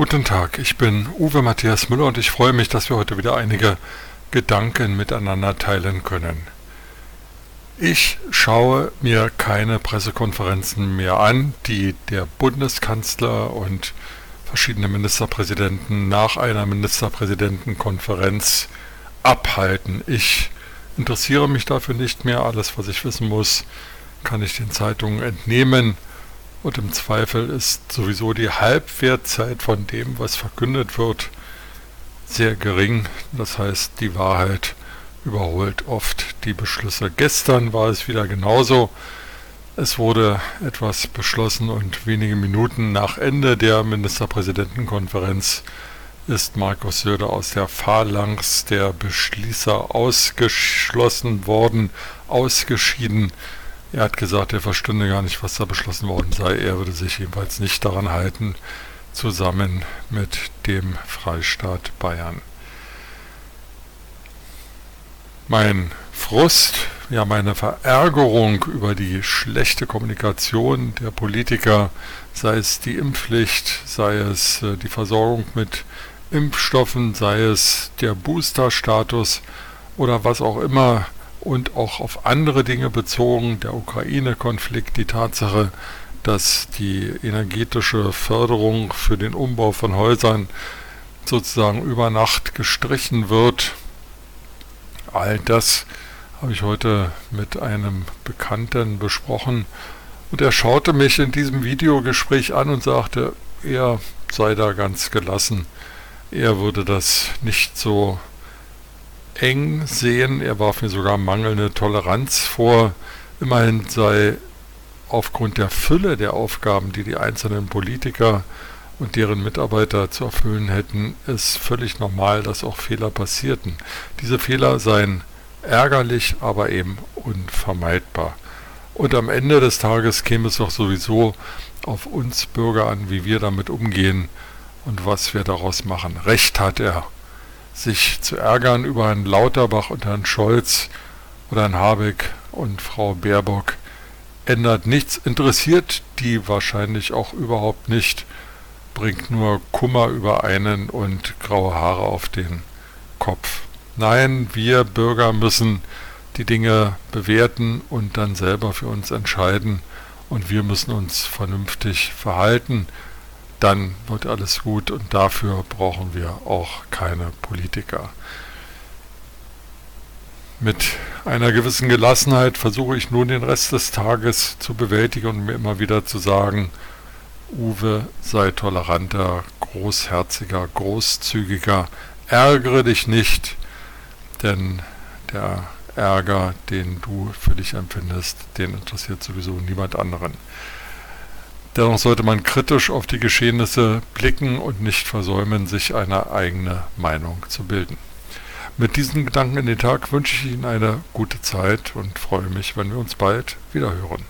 Guten Tag, ich bin Uwe Matthias Müller und ich freue mich, dass wir heute wieder einige Gedanken miteinander teilen können. Ich schaue mir keine Pressekonferenzen mehr an, die der Bundeskanzler und verschiedene Ministerpräsidenten nach einer Ministerpräsidentenkonferenz abhalten. Ich interessiere mich dafür nicht mehr. Alles, was ich wissen muss, kann ich den Zeitungen entnehmen. Und im Zweifel ist sowieso die Halbwertzeit von dem, was verkündet wird, sehr gering. Das heißt, die Wahrheit überholt oft die Beschlüsse. Gestern war es wieder genauso. Es wurde etwas beschlossen und wenige Minuten nach Ende der Ministerpräsidentenkonferenz ist Markus Söder aus der Phalanx der Beschließer ausgeschlossen worden, ausgeschieden. Er hat gesagt, er verstünde gar nicht, was da beschlossen worden sei. Er würde sich jedenfalls nicht daran halten, zusammen mit dem Freistaat Bayern. Mein Frust, ja meine Verärgerung über die schlechte Kommunikation der Politiker, sei es die Impfpflicht, sei es äh, die Versorgung mit Impfstoffen, sei es der Boosterstatus oder was auch immer, und auch auf andere Dinge bezogen, der Ukraine-Konflikt, die Tatsache, dass die energetische Förderung für den Umbau von Häusern sozusagen über Nacht gestrichen wird. All das habe ich heute mit einem Bekannten besprochen und er schaute mich in diesem Videogespräch an und sagte, er sei da ganz gelassen. Er würde das nicht so eng sehen. Er warf mir sogar mangelnde Toleranz vor. Immerhin sei aufgrund der Fülle der Aufgaben, die die einzelnen Politiker und deren Mitarbeiter zu erfüllen hätten, es völlig normal, dass auch Fehler passierten. Diese Fehler seien ärgerlich, aber eben unvermeidbar. Und am Ende des Tages käme es doch sowieso auf uns Bürger an, wie wir damit umgehen und was wir daraus machen. Recht hat er sich zu ärgern über Herrn Lauterbach und Herrn Scholz oder Herrn Habeck und Frau Baerbock ändert nichts, interessiert die wahrscheinlich auch überhaupt nicht, bringt nur Kummer über einen und graue Haare auf den Kopf. Nein, wir Bürger müssen die Dinge bewerten und dann selber für uns entscheiden und wir müssen uns vernünftig verhalten dann wird alles gut und dafür brauchen wir auch keine Politiker. Mit einer gewissen Gelassenheit versuche ich nun den Rest des Tages zu bewältigen und mir immer wieder zu sagen, Uwe, sei toleranter, großherziger, großzügiger, ärgere dich nicht, denn der Ärger, den du für dich empfindest, den interessiert sowieso niemand anderen. Dennoch sollte man kritisch auf die Geschehnisse blicken und nicht versäumen, sich eine eigene Meinung zu bilden. Mit diesen Gedanken in den Tag wünsche ich Ihnen eine gute Zeit und freue mich, wenn wir uns bald wieder hören.